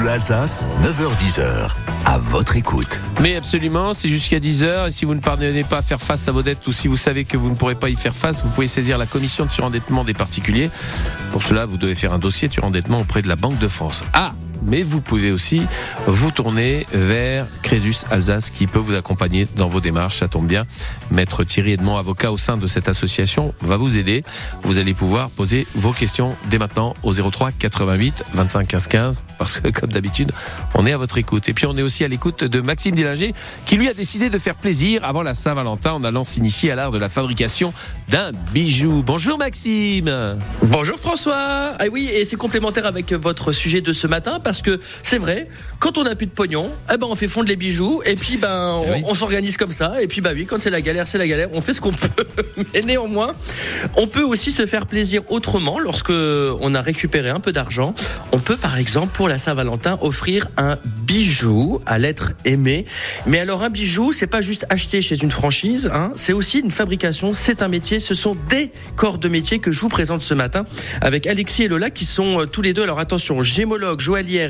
Bleu Alsace, 9h10h. À votre écoute. Mais absolument, c'est jusqu'à 10h. Et si vous ne parvenez pas à faire face à vos dettes ou si vous savez que vous ne pourrez pas y faire face, vous pouvez saisir la commission de surendettement des particuliers. Pour cela, vous devez faire un dossier de surendettement auprès de la Banque de France. Ah mais vous pouvez aussi vous tourner vers Crésus Alsace qui peut vous accompagner dans vos démarches. Ça tombe bien. Maître Thierry Edmond, avocat au sein de cette association, va vous aider. Vous allez pouvoir poser vos questions dès maintenant au 03 88 25 15 15 parce que comme d'habitude, on est à votre écoute. Et puis on est aussi à l'écoute de Maxime Dillinger qui lui a décidé de faire plaisir avant la Saint-Valentin en allant s'initier à l'art de la fabrication d'un bijou. Bonjour Maxime. Bonjour François. Ah oui, et c'est complémentaire avec votre sujet de ce matin parce que c'est vrai, quand on n'a plus de pognon, eh ben on fait fondre les bijoux et puis ben on, oui. on s'organise comme ça et puis bah oui, quand c'est la galère, c'est la galère, on fait ce qu'on peut. Mais néanmoins, on peut aussi se faire plaisir autrement lorsque on a récupéré un peu d'argent. On peut par exemple pour la Saint-Valentin offrir un bijou à l'être aimé. Mais alors un bijou, c'est pas juste acheté chez une franchise, hein, c'est aussi une fabrication, c'est un métier, ce sont des corps de métier que je vous présente ce matin avec Alexis et Lola qui sont euh, tous les deux, alors attention, gémologues,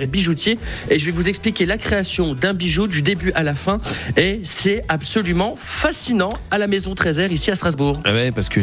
et bijoutiers et je vais vous expliquer la création d'un bijou du début à la fin et c'est absolument fascinant à la maison Trésor ici à Strasbourg. Ah ouais, parce que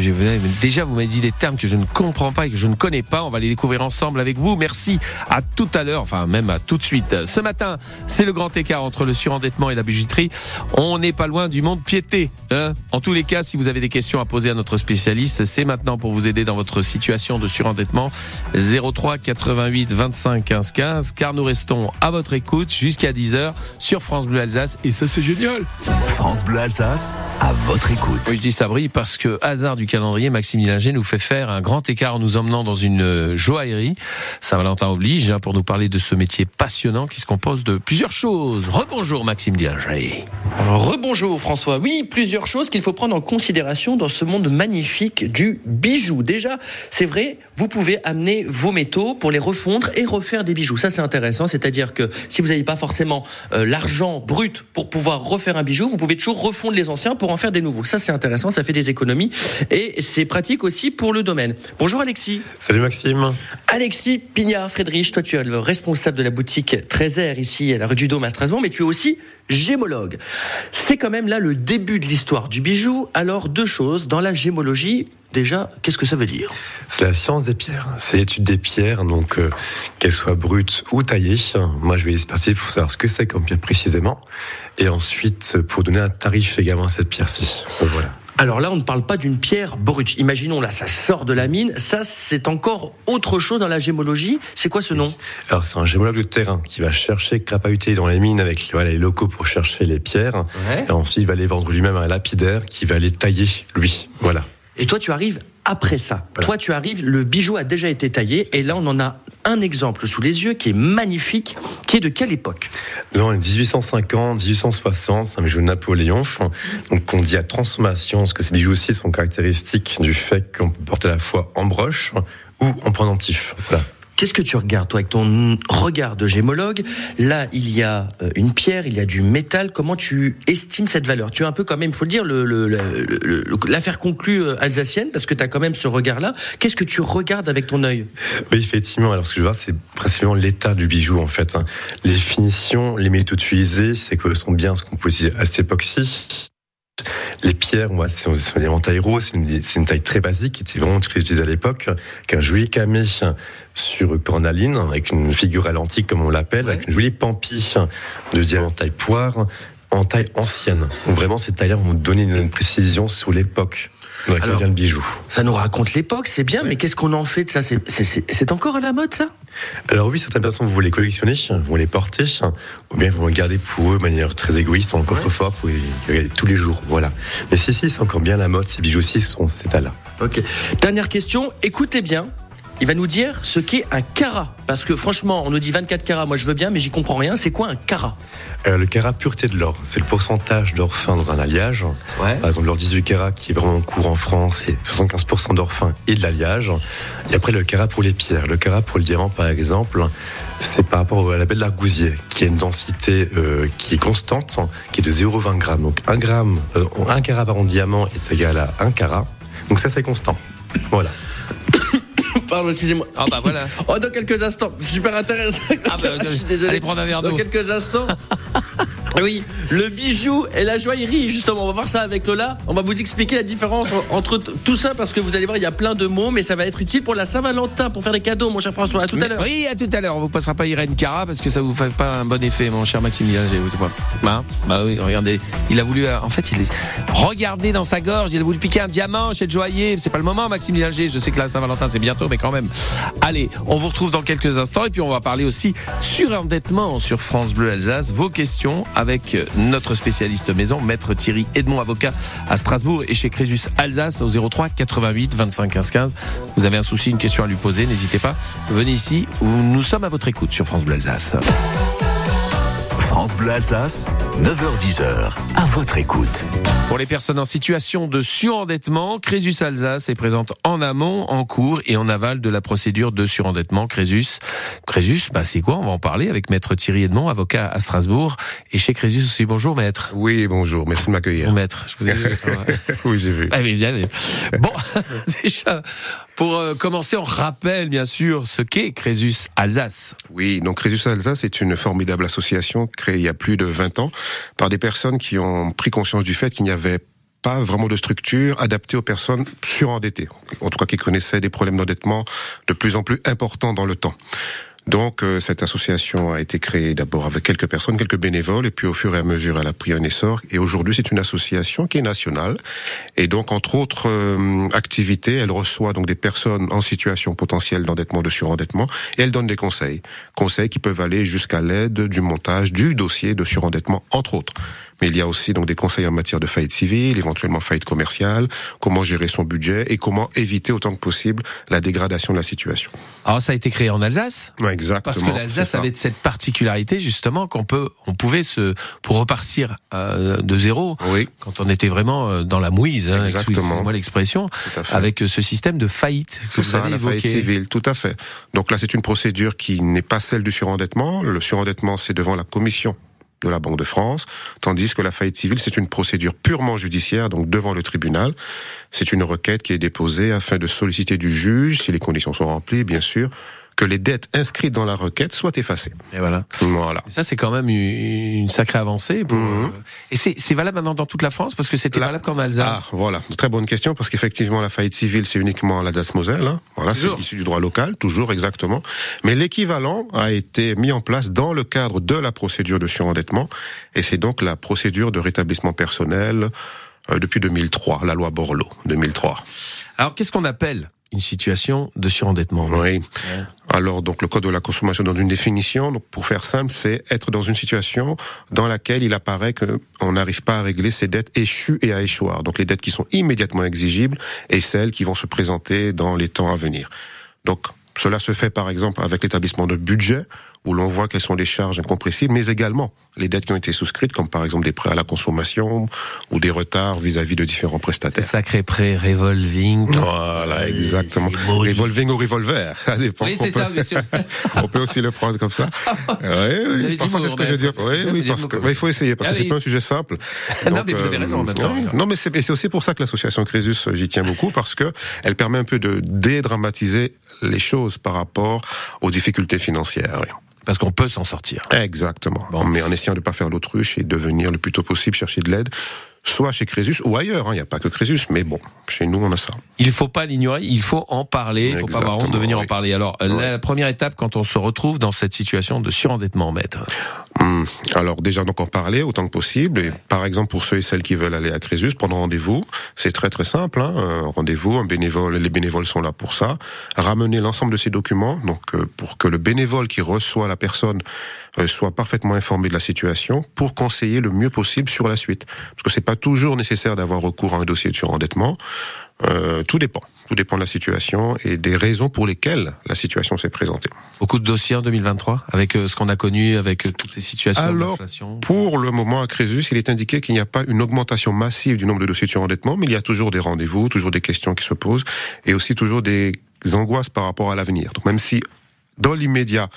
déjà vous m'avez dit des termes que je ne comprends pas et que je ne connais pas. On va les découvrir ensemble avec vous. Merci à tout à l'heure, enfin même à tout de suite. Ce matin, c'est le grand écart entre le surendettement et la bijouterie. On n'est pas loin du monde piété. Hein en tous les cas, si vous avez des questions à poser à notre spécialiste, c'est maintenant pour vous aider dans votre situation de surendettement. 03 88 25 15 15, car nous restons à votre écoute jusqu'à 10h sur France Bleu Alsace et ça c'est génial. France Bleu Alsace, à votre écoute. Oui, je dis ça brille parce que hasard du calendrier, Maxime Dillinger nous fait faire un grand écart en nous emmenant dans une euh, joaillerie. Saint-Valentin oblige hein, pour nous parler de ce métier passionnant qui se compose de plusieurs choses. Rebonjour Maxime Dillinger. Rebonjour François. Oui, plusieurs choses qu'il faut prendre en considération dans ce monde magnifique du bijou. Déjà, c'est vrai, vous pouvez amener vos métaux pour les refondre et refaire des bijoux. Ça, c'est intéressant. C'est-à-dire que si vous n'avez pas forcément euh, l'argent brut pour pouvoir refaire un bijou, vous pouvez toujours refondre les anciens pour en faire des nouveaux. Ça, c'est intéressant. Ça fait des économies et c'est pratique aussi pour le domaine. Bonjour Alexis. Salut Maxime. Alexis Pignard Friedrich, toi tu es le responsable de la boutique Trésor ici à la rue du Dôme à Strasbourg, mais tu es aussi gémologue. C'est quand même là le début de l'histoire du bijou. Alors deux choses, dans la gémologie, déjà, qu'est-ce que ça veut dire? C'est la science des pierres. C'est l'étude des pierres, donc euh, qu'elles soient brutes ou taillées. Moi, je vais expertiser pour savoir ce que c'est comme pierre précisément, et ensuite pour donner un tarif également à cette pierre-ci. Voilà. Alors là, on ne parle pas d'une pierre brute. Imaginons là, ça sort de la mine. Ça, c'est encore autre chose dans la gémologie. C'est quoi ce nom? Alors, c'est un gémologue de terrain qui va chercher, crapahuter dans les mines avec voilà, les locaux pour chercher les pierres. Ouais. Et ensuite, il va les vendre lui-même à un lapidaire qui va les tailler, lui. Voilà. Et toi, tu arrives après ça. Voilà. Toi, tu arrives, le bijou a déjà été taillé. Et là, on en a un exemple sous les yeux qui est magnifique, qui est de quelle époque? Dans les 1850, 1860, c'est un bijou de Napoléon. Donc, on dit à transformation, parce que ces bijoux aussi sont caractéristiques du fait qu'on peut porter à la fois en broche ou en pendentif. Voilà. Qu'est-ce que tu regardes, toi, avec ton regard de gémologue? Là, il y a euh, une pierre, il y a du métal. Comment tu estimes cette valeur? Tu es un peu, quand même, il faut le dire, l'affaire le, le, conclue euh, alsacienne, parce que tu as quand même ce regard-là. Qu'est-ce que tu regardes avec ton œil? Oui, effectivement. Alors, ce que je vois, c'est principalement l'état du bijou, en fait. hein. Les finitions, les métaux utilisés, c'est que sont bien ce qu'on peut cette époque-ci. Les pierres, moi, c'est des taille c'est une, une taille très basique, qui était vraiment très utilisée à l'époque, qu'un joli camé sur cornaline, avec une figure à l'antique, comme on l'appelle, Ouais. avec une jolie pampille de diamant taille poire, en taille ancienne. Donc vraiment, ces tailles-là vont donner une précision sur l'époque dans laquelle Alors- vient le bijou. Ça nous raconte l'époque, c'est bien, mais qu'est-ce qu'on en fait de ça? C'est- encore à la mode, ça? Alors oui, certaines personnes vont les collectionner, vont les porter, ou bien vont les garder pour eux de manière très égoïste en coffre-fort pour les regarder tous les jours. Voilà. Mais si, si, c'est encore bien la mode, ces bijoux-ci sont cet état-là. Ok. Dernière question, écoutez bien. Il va nous dire ce qu'est un carat. Parce que franchement, on nous dit 24 carats, moi je veux bien, mais j'y comprends rien. C'est quoi un carat Euh, le carat pureté de l'or, c'est le pourcentage d'or fin dans un alliage. Ouais. Par exemple, l'or 18 carats qui est vraiment court en France, c'est 75% d'or fin et de l'alliage. Et après, le carat pour les pierres. Le carat pour le diamant, par exemple, c'est par rapport à la belle d'Argousier, qui a une densité euh, qui est constante, qui est de 0,20 grammes. Donc, 1 gramme, euh, 1 carat par an de diamant est égal à 1 carat. Donc, ça, c'est constant. Voilà. Pardon, excusez-moi. Ah bah voilà. Oh, dans quelques instants, super intéressant. Ah bah, Je suis désolé. allez prendre un verre Dans d'eau. quelques instants. Oui, le bijou et la joaillerie, justement, on va voir ça avec Lola. On va vous expliquer la différence entre tout ça parce que vous allez voir, il y a plein de mots, mais ça va être utile pour la Saint-Valentin, pour faire des cadeaux, mon cher François. À tout à l'heure. Oui, à tout à l'heure. On vous passera pas Irène Cara parce que ça vous fait pas un bon effet, mon cher Maximilien. J'ai- vous savez pas. Bah, bah oui, regardez. Il a voulu, euh, en fait, il est, regardez dans sa gorge. Il a voulu piquer un diamant chez le joaillier. C'est pas le moment, Maximilien G. Je sais que la Saint-Valentin c'est bientôt, mais quand même. Allez, on vous retrouve dans quelques instants et puis on va parler aussi surendettement sur France Bleu Alsace. Vos questions avec euh, notre spécialiste maison, maître Thierry Edmond, avocat à Strasbourg et chez Crésus Alsace au 03 88 25 15 15. Vous avez un souci, une question à lui poser, n'hésitez pas. Venez ici nous sommes à votre écoute sur France Bleu Alsace. France Bleu Alsace, 9h10h, à votre écoute. Pour les personnes en situation de surendettement, Crésus Alsace est présente en amont, en cours et en aval de la procédure de surendettement Crésus. Crésus, bah c'est quoi? On va en parler avec maître Thierry Edmond, avocat à Strasbourg et chez Crésus aussi. Bonjour maître. Oui, bonjour, merci de m'accueillir. Bon maître, je vous ai vu. oui, j'ai vu. Ah bien, bien. Bon, déjà, pour euh, commencer, on rappelle bien sûr ce qu'est Crésus Alsace. Oui, donc Crésus Alsace est une formidable association créée il y a plus de 20 ans par des personnes qui ont pris conscience du fait qu'il n'y avait pas vraiment de structure adaptée aux personnes surendettées, en tout cas qui connaissaient des problèmes d'endettement de plus en plus importants dans le temps. Donc euh, cette association a été créée d'abord avec quelques personnes, quelques bénévoles, et puis au fur et à mesure elle a pris un essor. Et aujourd'hui c'est une association qui est nationale. Et donc entre autres euh, activités, elle reçoit donc des personnes en situation potentielle d'endettement, de surendettement, et elle donne des conseils, conseils qui peuvent aller jusqu'à l'aide du montage du dossier de surendettement, entre autres. Mais il y a aussi donc des conseils en matière de faillite civile, éventuellement faillite commerciale, comment gérer son budget et comment éviter autant que possible la dégradation de la situation. Alors ça a été créé en Alsace Ouais, exactement. Parce que l'Alsace avait cette particularité justement qu'on peut, on pouvait se, pour repartir euh, de zéro, Oui, quand on était vraiment euh, dans la mouise, hein, Exactement. moi l'expression, tout à fait. avec euh, ce système de faillite C'est ça, avez la faillite évoqué. civile, tout à fait. Donc là, c'est une procédure qui n'est pas celle du surendettement. Le surendettement, c'est devant la commission de la Banque de France, tandis que la faillite civile, c'est une procédure purement judiciaire, donc devant le tribunal. C'est une requête qui est déposée afin de solliciter du juge, si les conditions sont remplies, bien sûr, que les dettes inscrites dans la requête soient effacées. Et voilà. Voilà. Et ça, c'est quand même une sacrée avancée. Pour, Mhm. euh, Et c'est valable maintenant dans toute la France parce que c'était La- valable qu'en Ah, Alsace. voilà, très bonne question parce qu'effectivement la faillite civile c'est uniquement l'Alsace-Moselle, hein. voilà, c'est issu du droit local, toujours exactement. Mais l'équivalent a été mis en place dans le cadre de la procédure de surendettement et c'est donc la procédure de rétablissement personnel euh, depuis 2003, la loi Borloo 2003. Alors, qu'est-ce qu'on appelle une situation de surendettement Oui. Alors donc le code de la consommation donne une définition. Donc pour faire simple, c'est être dans une situation dans laquelle il apparaît que on n'arrive pas à régler ses dettes échues et à échoir. Donc les dettes qui sont immédiatement exigibles et celles qui vont se présenter dans les temps à venir. Donc cela se fait par exemple avec l'établissement de budget où l'on voit quelles sont les charges incompressibles, mais également les dettes qui ont été souscrites, comme par exemple des prêts à la consommation ou des retards vis-à-vis de différents prestataires. sacré prêt revolving. Voilà, exactement. Revolving ou revolver, ça dépend. Oui, On c'est peut- ça, bien sûr. on peut aussi le prendre comme ça. oui, avez oui. du Parfois, c'est ce que je veux dire. Oui, oui, parce que, bah, il faut essayer, parce que Allez. c'est pas un sujet simple. Non, Donc, mais vous avez raison en même temps. oui. Non, mais c'est aussi pour ça que l'association Crésus, euh, j'y tiens beaucoup, parce que elle permet un peu de dédramatiser les choses par rapport aux difficultés financières. Parce qu'on peut s'en sortir. Exactement. Mais en essayant de ne pas faire l'autruche et de venir le plus tôt possible chercher de l'aide, soit chez Crésus ou ailleurs. hein. Il n'y a pas que Crésus, mais bon, chez nous, on a ça. Il faut pas l'ignorer, il faut en parler, il faut pas avoir honte de venir en parler. Alors, la première étape quand on se retrouve dans cette situation de surendettement, maître. Hum, Alors déjà donc en parler autant que possible. Et par exemple pour ceux et celles qui veulent aller à Crésus, prendre rendez-vous, c'est très très simple. Hein, un rendez-vous, un bénévole, les bénévoles sont là pour ça. Ramener l'ensemble de ces documents, donc euh, pour que le bénévole qui reçoit la personne euh, soit parfaitement informé de la situation, pour conseiller le mieux possible sur la suite. Parce que c'est pas toujours nécessaire d'avoir recours à un dossier de surendettement. Euh, tout dépend. Tout dépend de la situation et des raisons pour lesquelles la situation s'est présentée. Beaucoup de dossiers en 2023 avec euh, ce qu'on a connu, avec euh, toutes ces situations Alors. Pour le moment, à Crésus, il est indiqué qu'il n'y a pas une augmentation massive du nombre de dossiers de surendettement, mais il y a toujours des rendez-vous, toujours des questions qui se posent, et aussi toujours des angoisses par rapport à l'avenir. Donc même si dans l'immédiat,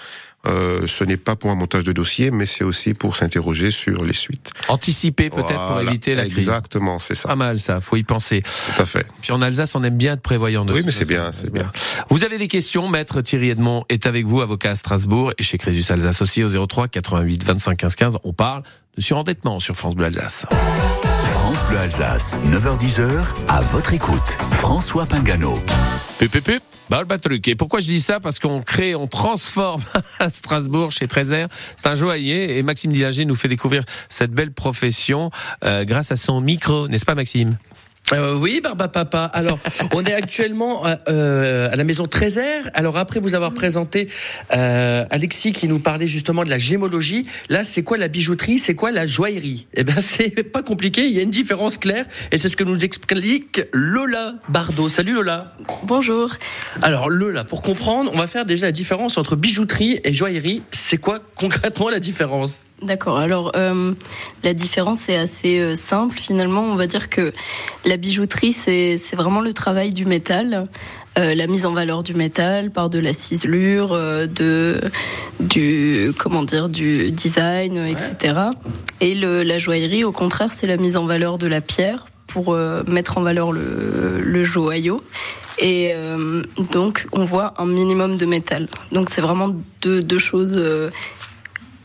euh, ce n'est pas pour un montage de dossier, mais c'est aussi pour s'interroger sur les suites. Anticiper peut-être pour éviter la crise. Exactement, c'est ça. Pas mal ça, faut y penser. Tout à fait. Puis en Alsace, on aime bien être prévoyant. De oui, mais c'est bien, c'est bien. Vous avez des questions, maître Thierry Edmond est avec vous, avocat à Strasbourg et chez Crésus Alsace aussi au 03 88 25 15 15. On parle de surendettement sur France Bleu Alsace. France Bleu Alsace, 9h10h, à votre écoute. François Pingano. Truc. Et pourquoi je dis ça? Parce qu'on crée, on transforme à Strasbourg chez Trezer. C'est un joaillier et Maxime Dillinger nous fait découvrir cette belle profession euh, grâce à son micro, n'est-ce pas Maxime? Euh, oui, Barba Papa. Alors, on est actuellement euh, euh, à la maison Trésor. Alors, après vous avoir présenté euh, Alexis qui nous parlait justement de la gémologie, là, c'est quoi la bijouterie? C'est quoi la joaillerie? Eh bien, c'est pas compliqué. Il y a une différence claire et c'est ce que nous explique Lola Bardot. Salut Lola. Bonjour. Alors, Lola, pour comprendre, on va faire déjà la différence entre bijouterie et joaillerie. C'est quoi concrètement la différence? D'accord. Alors euh, la différence est assez euh, simple finalement. On va dire que la bijouterie c'est vraiment le travail du métal. Euh, la mise en valeur du métal par de la ciselure, de du comment dire du design, etc. Et le, la joaillerie, au contraire, c'est la mise en valeur de la pierre pour mettre en valeur le, le joyau. Et donc, on voit un minimum de métal. Donc, c'est vraiment deux, deux choses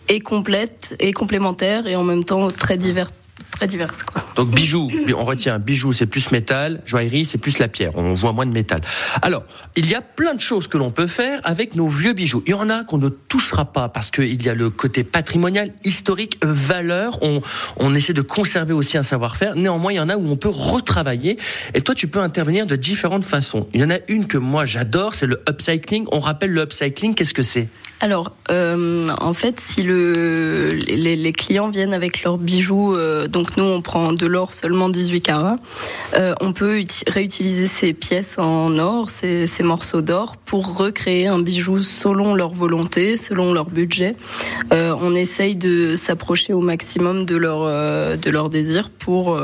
et complète et complémentaire et en même temps très divers très diverses quoi. Donc bijoux, on retient bijoux c'est plus métal, joaillerie c'est plus la pierre, on voit moins de métal. Alors, il y a plein de choses que l'on peut faire avec nos vieux bijoux. Il y en a qu'on ne touchera pas parce qu'il y a le côté patrimonial, historique, valeur, on, on essaie de conserver aussi un savoir-faire. Néanmoins, il y en a où on peut retravailler et toi tu peux intervenir de différentes façons. Il y en a une que moi j'adore, c'est le upcycling. On rappelle le upcycling, qu'est-ce que c'est? Alors, euh, en fait, si le, les, les, clients viennent avec leurs bijoux, euh, donc nous on prend de l'or seulement 18 carats, euh, on peut réutiliser ces pièces en or, ces, ces morceaux d'or, pour recréer un bijou selon leur volonté, selon leur budget. Euh, on essaye de s'approcher au maximum de leur euh, de leur désir pour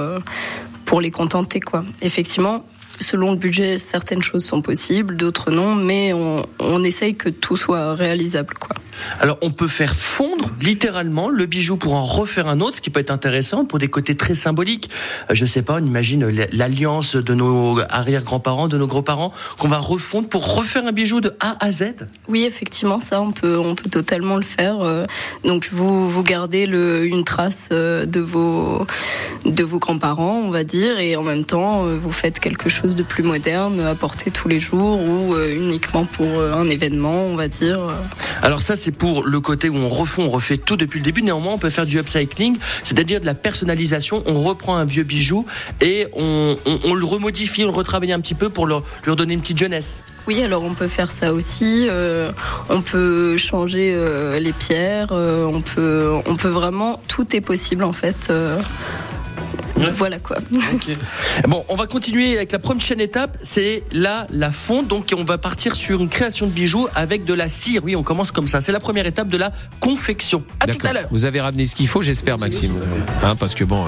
pour les contenter quoi. Effectivement, selon le budget, certaines choses sont possibles, d'autres non, mais on, on essaye que tout soit réalisable, quoi. Alors, on peut faire fondre littéralement le bijou pour en refaire un autre, ce qui peut être intéressant pour des côtés très symboliques. Euh, je sais pas, on imagine l'alliance de nos arrière-grands-parents, de nos grands-parents, qu'on va refondre pour refaire un bijou de A à Z. Oui, effectivement, ça, on peut, on peut totalement le faire. Euh. Donc, vous, vous gardez le, une trace euh, de vos, de vos grands-parents, on va dire, et en même temps, vous faites quelque chose de plus moderne à porter tous les jours ou uniquement pour un événement, on va dire. Alors ça, c'est pour le côté où on refond, on refait tout depuis le début. Néanmoins, on peut faire du upcycling, c'est-à-dire de la personnalisation. On reprend un vieux bijou et on, le remodifie, on le retravaille un petit peu pour leur, donner une petite jeunesse. Oui, alors on peut faire ça aussi. Euh, on peut changer euh, les pierres. Euh, on peut, on peut vraiment. Tout est possible en fait. Voilà quoi. Bon, on va continuer avec la prochaine étape, c'est là la fonte. Donc on va partir sur une création de bijoux avec de la cire. Oui, on commence comme ça. C'est la première étape de la confection. À tout à l'heure. Vous avez ramené ce qu'il faut, j'espère, Maxime. Hein, parce que bon,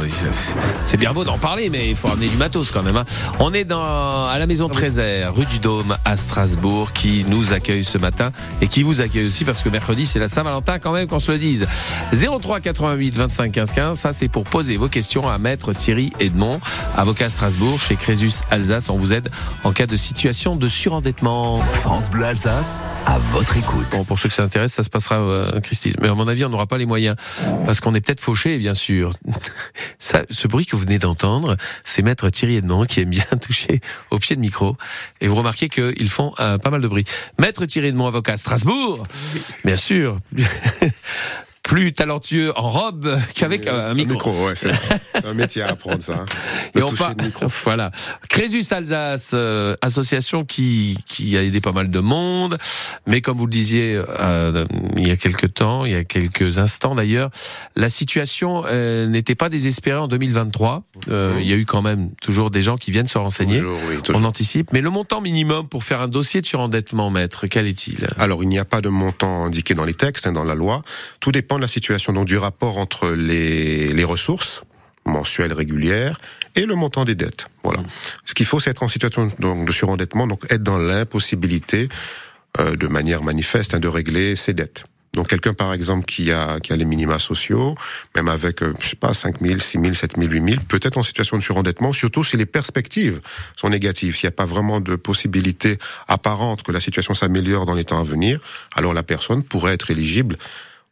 c'est bien beau d'en parler, mais il faut ramener du matos quand même. Hein. On est dans à la maison Trésor, rue du Dôme à Strasbourg, qui nous accueille ce matin et qui vous accueille aussi parce que mercredi c'est la Saint-Valentin quand même qu'on se le dise. 03 88 25 15 15, ça c'est pour poser vos questions à Maître Thierry Edmond, avocat à Strasbourg chez Crésus Alsace. On vous aide en cas de situation de surendettement. France Bleu Alsace, à votre écoute. Bon, pour ceux que ça intéresse, ça se passera, euh, Christine. Mais à mon avis, on n'aura pas les moyens parce qu'on est peut-être fauché, bien sûr. Ça, ce bruit que vous venez d'entendre, c'est Maître Thierry Edmond qui aime bien toucher au pied de micro. Et vous remarquez qu'ils font euh, pas mal de bruit. Maître Thierry Edmond, avocat à Strasbourg, bien sûr. plus talentueux en robe qu'avec un micro. micro ouais, c'est un métier à apprendre ça. Hein. Et on parle, voilà. Crésus Alsace, euh, association qui qui a aidé pas mal de monde, mais comme vous le disiez euh, il y a quelques temps, il y a quelques instants d'ailleurs, la situation euh, n'était pas désespérée en 2023. Euh, il y a eu quand même toujours des gens qui viennent se renseigner. Toujours, oui, toujours. On anticipe, mais le montant minimum pour faire un dossier de surendettement, maître, quel est-il? Alors il n'y a pas de montant indiqué dans les textes, hein, dans la loi. Tout dépend de la situation donc du rapport entre les, les ressources mensuelles régulières et le montant des dettes. Voilà. Ce qu'il faut, c'est être en situation donc, de surendettement, donc être dans l'impossibilité euh, de manière manifeste hein, de régler ses dettes. Donc quelqu'un par exemple qui a qui a les minima sociaux, même avec euh, je sais pas 5 000, 6 000, 7 000, 8 000, peut-être en situation de surendettement, surtout si les perspectives sont négatives, s'il n'y a pas vraiment de possibilité apparente que la situation s'améliore dans les temps à venir, alors la personne pourrait être éligible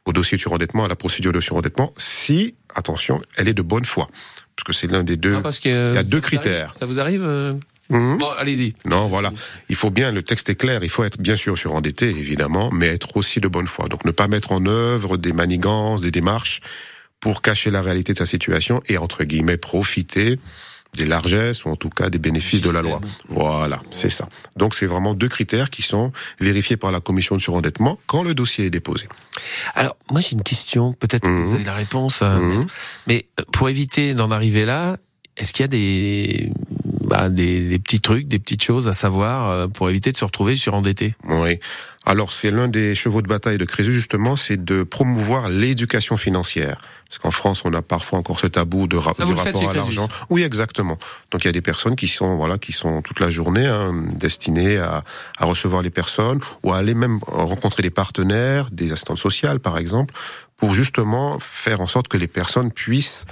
au dossier de surendettement, à la procédure de surendettement, si attention, elle est de bonne foi, parce que c'est l'un des deux. Ah, parce que il y a deux critères. arrive- ça vous arrive euh Mhm. Bon, allez-y. Non, voilà. Il faut bien, le texte est clair, il faut être bien sûr surendetté, évidemment, mais être aussi de bonne foi. Donc ne pas mettre en œuvre des manigances, des démarches pour cacher la réalité de sa situation et, entre guillemets, profiter des largesses ou en tout cas des bénéfices de la loi. Voilà, c'est ça. Donc c'est vraiment deux critères qui sont vérifiés par la commission de surendettement quand le dossier est déposé. Alors, moi j'ai une question, peut-être que Mhm. vous avez la réponse, euh, Mhm. mais euh, pour éviter d'en arriver là, est-ce qu'il y a des, bah, des, des petits trucs, des petites choses à savoir euh, pour éviter de se retrouver surendetté? Oui. Alors c'est l'un des chevaux de bataille de Crésus justement, c'est de promouvoir l'éducation financière. Parce qu'en France, on a parfois encore ce tabou de ra- du faites rapport à l'argent. Oui, exactement. Donc il y a des personnes qui sont voilà, qui sont toute la journée hein, destinées à, à recevoir les personnes ou à aller même rencontrer des partenaires, des assistantes sociales par exemple, pour justement faire en sorte que les personnes puissent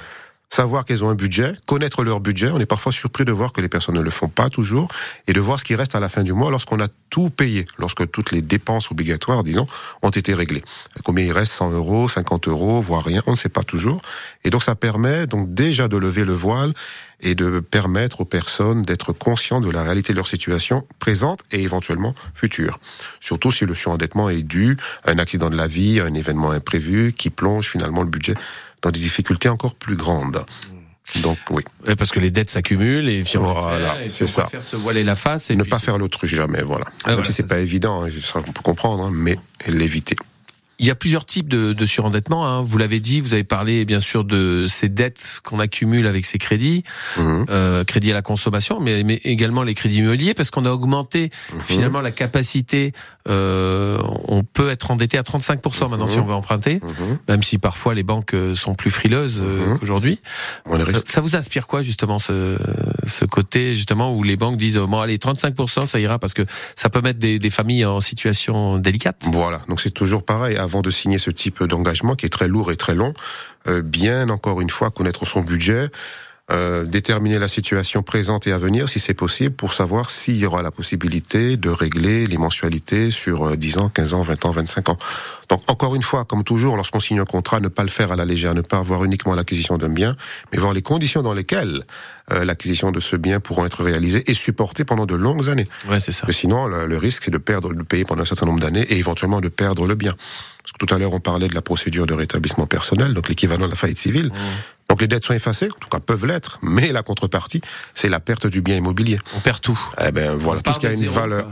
savoir qu'elles ont un budget, connaître leur budget. On est parfois surpris de voir que les personnes ne le font pas toujours et de voir ce qui reste à la fin du mois lorsqu'on a tout payé, lorsque toutes les dépenses obligatoires, disons, ont été réglées. Combien il reste? 100 euros, 50 euros, voire rien, on ne sait pas toujours. Et donc ça permet donc déjà de lever le voile et de permettre aux personnes d'être conscientes de la réalité de leur situation présente et éventuellement future. Surtout si le surendettement est dû à un accident de la vie, à un événement imprévu qui plonge finalement le budget dans des difficultés encore plus grandes. Donc oui, Parce que les dettes s'accumulent et puis on Voilà, faire, c'est ça. préfère se voiler la face et ne puis pas faire l'autruche jamais, voilà. Ah, Même voilà, si c'est pas évident, hein, ça on peut comprendre, hein, mais l'éviter. Il y a plusieurs types de, de surendettement. Hein. Vous l'avez dit, vous avez parlé bien sûr de ces dettes qu'on accumule avec ces crédits, Mhm. euh, crédits à la consommation, mais, mais également les crédits immobiliers, parce qu'on a augmenté Mhm. finalement la capacité. Euh, on peut être endetté à 35% maintenant si Mhm. on veut emprunter, Mhm. même si parfois les banques euh, sont plus frileuses euh, Mhm. qu'aujourd'hui. Ça, vous inspire quoi justement ce, ce côté justement où les banques disent oh, bon allez 35% ça ira parce que ça peut mettre des, des familles en situation délicate. Voilà, donc c'est toujours pareil. Avant de signer ce type d'engagement qui est très lourd et très long, euh, bien encore une fois connaître son budget, euh, déterminer la situation présente et à venir si c'est possible pour savoir s'il y aura la possibilité de régler les mensualités sur euh, 10 ans, 15 ans, 20 ans, 25 ans. Donc encore une fois, comme toujours, lorsqu'on signe un contrat, ne pas le faire à la légère, ne pas avoir uniquement l'acquisition d'un bien, mais voir les conditions dans lesquelles euh, l'acquisition de ce bien pourront être réalisées et supportées pendant de longues années. Ouais c'est ça. Parce que sinon, le, le risque, c'est de perdre le payer pendant un certain nombre d'années et éventuellement de perdre le bien. Parce que tout à l'heure, on parlait de la procédure de rétablissement personnel, donc l'équivalent de la faillite civile. Donc les dettes sont effacées, en tout cas peuvent l'être, mais la contrepartie, c'est la perte du bien immobilier. On perd tout. Eh ben voilà, tout ce qui a de une zéro, valeur,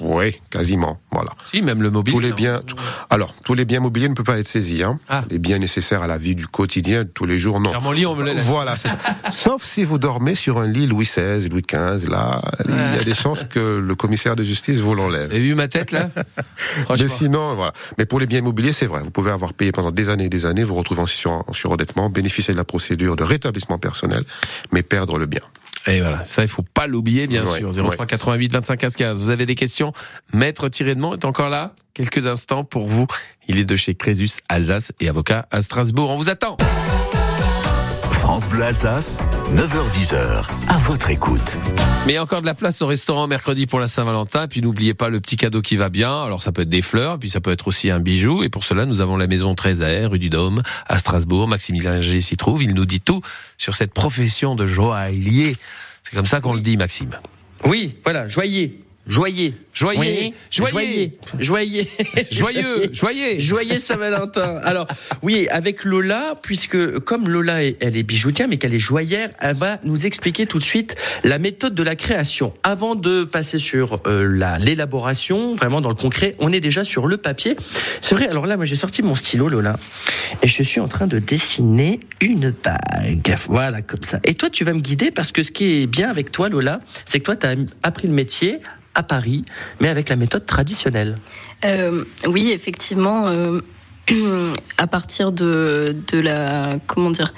oui, quasiment, voilà. Si même le mobile. Tous les biens, tout- alors tous les biens immobiliers ne peuvent pas être saisis. Hein. Ah. Les biens nécessaires à la vie du quotidien, tous les jours, non. Car mon lit on me le laisse. Voilà, c'est ça. Sauf si vous dormez sur un lit Louis XVI, Louis XV, là, il y a des chances que le commissaire de justice vous Vous l'enlève. avez vu ma tête là? Mais sinon, voilà. Mais pour les biens immobiliers, c'est vrai. Vous pouvez avoir payé pendant des années et des années, vous retrouvez en surendettement, bénéficier de la procédure de rétablissement personnel, mais perdre le bien. Et voilà, ça il faut pas l'oublier bien Ouais, sûr. ouais. 03 88 25 15 15. Vous avez des questions? Maître Thierry est encore là Quelques instants pour vous. Il est de chez Crésus Alsace et avocat à Strasbourg. On vous attend. France Bleu Alsace, 9h10h, à votre écoute. Mais encore de la place au restaurant mercredi pour la Saint-Valentin. Puis n'oubliez pas le petit cadeau qui va bien. Alors ça peut être des fleurs, puis ça peut être aussi un bijou. Et pour cela, nous avons la maison 13 rue du Dôme, à Strasbourg. Maximilien G s'y trouve. Il nous dit tout sur cette profession de joaillier. C'est comme ça qu'on le dit, Maxime. Oui, voilà, joyeux. Joyeux. Joyeux, joyeux. Joyeux. Joyeux, joyeux. Joyeux Saint-Valentin. Alors, oui, avec Lola, puisque comme Lola, elle est bijoutière, mais qu'elle est joyeuse, elle va nous expliquer tout de suite la méthode de la création. Avant de passer sur euh, la l'élaboration, vraiment dans le concret, on est déjà sur le papier. C'est vrai, alors là, moi j'ai sorti mon stylo, Lola, et je suis en train de dessiner une bague. Voilà, comme ça. Et toi, tu vas me guider, parce que ce qui est bien avec toi, Lola, c'est que toi, tu as appris le métier à Paris, mais avec la méthode traditionnelle. Euh, oui, effectivement. euh, à partir de, de la comment dire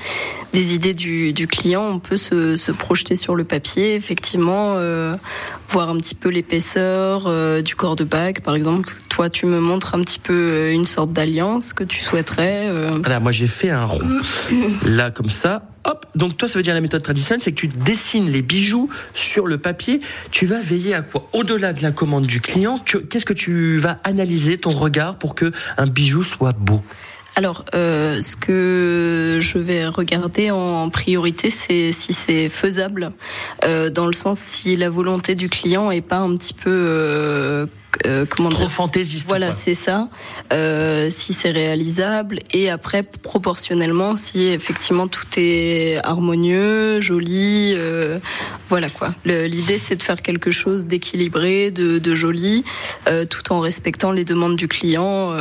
des idées du, du client, on peut se, se projeter sur le papier. Effectivement, euh, voir un petit peu l'épaisseur du corps de bague, par exemple. Toi, tu me montres un petit peu une sorte d'alliance que tu souhaiterais. Voilà, moi j'ai fait un rond. Là, comme ça, hop. Donc toi, ça veut dire la méthode traditionnelle, c'est que tu dessines les bijoux sur le papier. Tu vas veiller à quoi? Au-delà de la commande du client, qu'est-ce que tu vas analyser ton regard pour que un bijou soit beau? Alors, euh, ce que je vais regarder en priorité, c'est si c'est faisable, euh, dans le sens si la volonté du client est pas un petit peu euh, euh, comment trop fantaisiste. Voilà, c'est ça. Euh, si c'est réalisable et après proportionnellement, si effectivement tout est harmonieux, joli, euh, voilà quoi. L'idée c'est de faire quelque chose d'équilibré, de, de, joli, tout en respectant les demandes du client.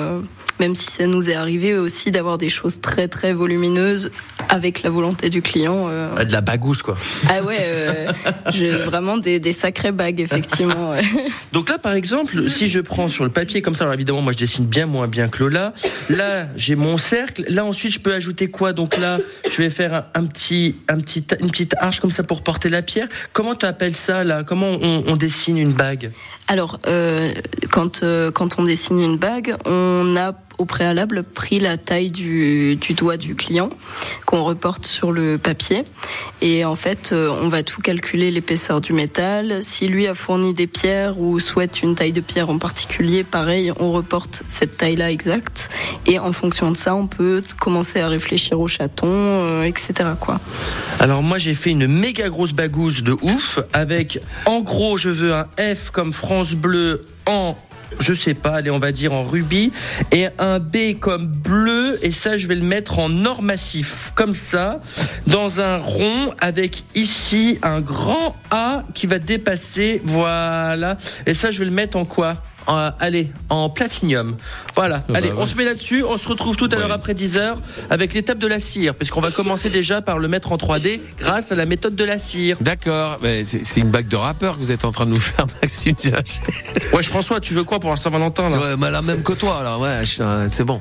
Même si ça nous est arrivé aussi d'avoir des choses très très volumineuses avec la volonté du client. De la bagousse quoi. Ah ouais, j'ai vraiment des, des sacrées bagues effectivement. Donc là par exemple, si je prends sur le papier comme ça, alors évidemment, moi je dessine bien moins bien que Lola. Là, j'ai mon cercle. Là, ensuite, je peux ajouter quoi? Donc là, je vais faire un, petit, un petit, une petite arche comme ça pour porter la pierre. Comment tu appelles ça là? Comment on, dessine une bague? Alors, euh, quand, euh, quand on dessine une bague, on a au préalable pris la taille du, du doigt du client qu'on reporte sur le papier. Et en fait, euh, on va tout calculer l'épaisseur du métal. Si lui a fourni des pierres ou souhaite une taille de pierre en particulier, pareil, on reporte cette taille-là exacte. Et en fonction de ça, on peut commencer à réfléchir au chaton, euh, etc. Quoi. Alors moi, j'ai fait une méga grosse bagousse de ouf avec, en gros, je veux un F comme France Bleu en je sais pas, allez, on va dire en rubis, et un B comme bleu, et ça, je vais le mettre en or massif, comme ça, dans un rond, avec ici un grand A qui va dépasser, voilà, et ça, je vais le mettre en quoi? Allez, en platinium. Voilà. Ah bah allez, on se met là-dessus. On se retrouve tout à l'heure après 10 heures avec l'étape de la cire, puisqu'on va commencer déjà par le mettre en 3D grâce à la méthode de la cire. D'accord. C'est une bague de rappeur que vous êtes en train de nous faire, Maxime. ouais, François, tu veux quoi pour un Saint-Valentin ouais, La même que toi, alors. Ouais, c'est bon.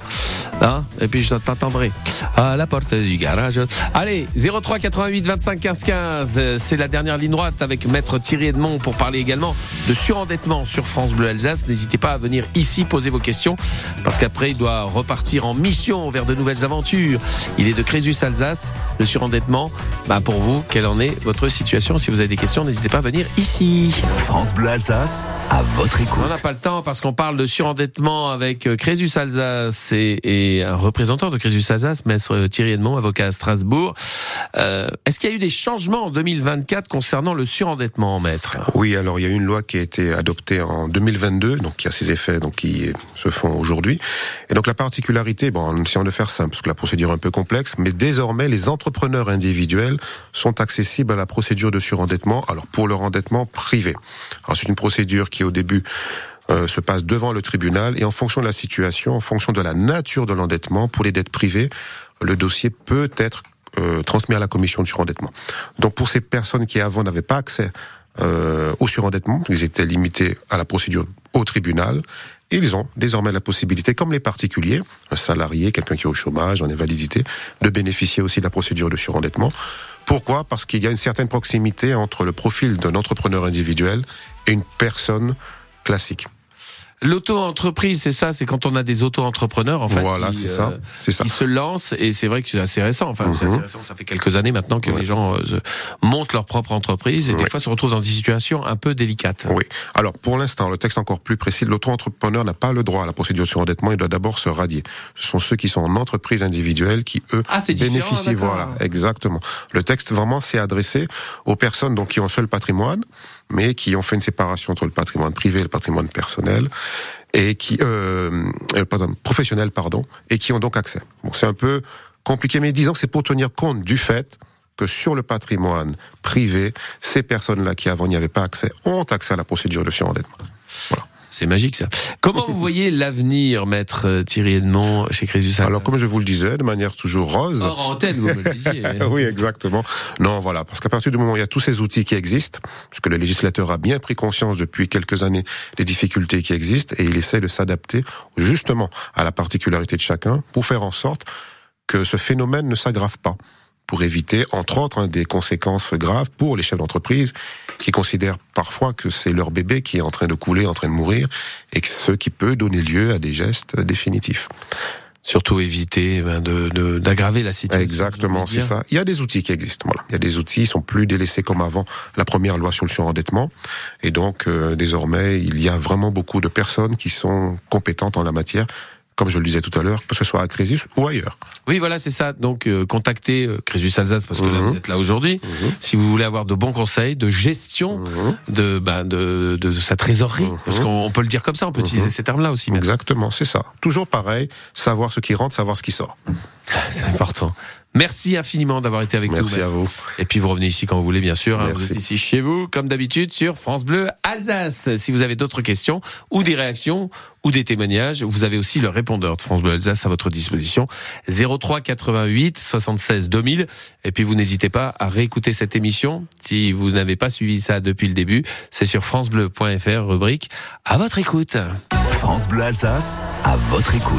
Hein? Et puis je t'attendrai à la porte du garage. Allez, 03 88 25 15 15. C'est la dernière ligne droite avec Maître Thierry Edmond pour parler également de surendettement sur France Bleu Alsace n'hésitez pas à venir ici poser vos questions parce qu'après il doit repartir en mission vers de nouvelles aventures. Il est de Crésus Alsace, le surendettement. Bah pour vous, quelle en est votre situation? Si vous avez des questions, n'hésitez pas à venir ici. France Bleu Alsace, à votre écoute. On n'a pas le temps parce qu'on parle de surendettement avec euh, Crésus Alsace et, un représentant de Crésus Alsace, maître Thierry Edmond, avocat à Strasbourg. Euh, est-ce qu'il y a eu des changements en 2024 concernant le surendettement, maître? Oui, alors il y a une loi qui a été adoptée en 2022 donc qui a ses effets donc qui se font aujourd'hui. Et donc la particularité, bon, en essayant de faire simple, parce que la procédure est un peu complexe, mais désormais les entrepreneurs individuels sont accessibles à la procédure de surendettement. Alors pour leur endettement privé. Alors c'est une procédure qui au début euh, se passe devant le tribunal et en fonction de la situation, en fonction de la nature de l'endettement, pour les dettes privées, le dossier peut être euh, transmis à la commission de surendettement. Donc pour ces personnes qui avant n'avaient pas accès au surendettement. Ils étaient limités à la procédure au tribunal. Ils ont désormais la possibilité, comme les particuliers, un salarié, quelqu'un qui est au chômage, en invalidité, de bénéficier aussi de la procédure de surendettement. Pourquoi? Parce qu'il y a une certaine proximité entre le profil d'un entrepreneur individuel et une personne classique. L'auto-entreprise, c'est ça, c'est quand on a des auto-entrepreneurs en fait, voilà, qui, ça. Euh, ça. se lancent et c'est vrai que c'est assez récent. Enfin, c'est assez mhm. récent. Ça fait quelques années maintenant que les gens euh, montent leur propre entreprise et des fois se retrouvent dans des situations un peu délicates. Oui. Alors pour l'instant, le texte encore plus précis, l'auto-entrepreneur n'a pas le droit à la procédure sur endettement. Il doit d'abord se radier. Ce sont ceux qui sont en entreprise individuelle qui eux ah, bénéficient. Voilà, exactement. Le texte vraiment s'est adressé aux personnes donc qui ont un seul patrimoine mais qui ont fait une séparation entre le patrimoine privé et le patrimoine personnel et qui euh, euh pardon, professionnel pardon et qui ont donc accès. Bon, c'est un peu compliqué, mais disons que c'est pour tenir compte du fait que sur le patrimoine privé, ces personnes-là qui avant n'y avaient pas accès ont accès à la procédure de surendettement. C'est magique ça. Comment vous voyez l'avenir, maître euh, Thierry Edmond, chez Crésus Alors comme je vous le disais, de manière toujours rose. Hors antenne, vous me le disiez. oui, exactement. Non, voilà, parce qu'à partir du moment où il y a tous ces outils qui existent, puisque le législateur a bien pris conscience depuis quelques années des difficultés qui existent, et il essaie de s'adapter justement à la particularité de chacun pour faire en sorte que ce phénomène ne s'aggrave pas pour éviter, entre autres, hein, des conséquences graves pour les chefs d'entreprise qui considèrent parfois que c'est leur bébé qui est en train de couler, en train de mourir, et que ce qui peut donner lieu à des gestes définitifs. Surtout éviter ben, de d'aggraver la situation. Exactement, c'est ça. Il y a des outils qui existent. Voilà. Il y a des outils, ils sont plus délaissés comme avant la première loi sur le surendettement. Et donc, euh, désormais, il y a vraiment beaucoup de personnes qui sont compétentes en la matière comme je le disais tout à l'heure, que ce soit à Crésus ou ailleurs. Oui, voilà, c'est ça. Donc, euh, contactez euh, Crésus Alsace parce que là, Mhm. vous êtes là aujourd'hui. Mhm. Si vous voulez avoir de bons conseils, de gestion Mhm. de, ben, de, de sa trésorerie, parce qu'on on peut le dire comme ça, on peut utiliser ces termes-là aussi. Exactement, c'est ça. Toujours pareil, savoir ce qui rentre, savoir ce qui sort. C'est important. Merci infiniment d'avoir été avec Merci nous. à vous. Et puis vous revenez ici quand vous voulez, bien sûr. hein. Vous êtes ici chez vous, comme d'habitude, sur France Bleu Alsace. Si vous avez d'autres questions ou des réactions ou des témoignages, vous avez aussi le répondeur de France Bleu Alsace à votre disposition. 03 88 76 2000. Et puis vous n'hésitez pas à réécouter cette émission. Si vous n'avez pas suivi ça depuis le début, c'est sur francebleu.fr, rubrique à votre écoute. France Bleu Alsace, à votre écoute.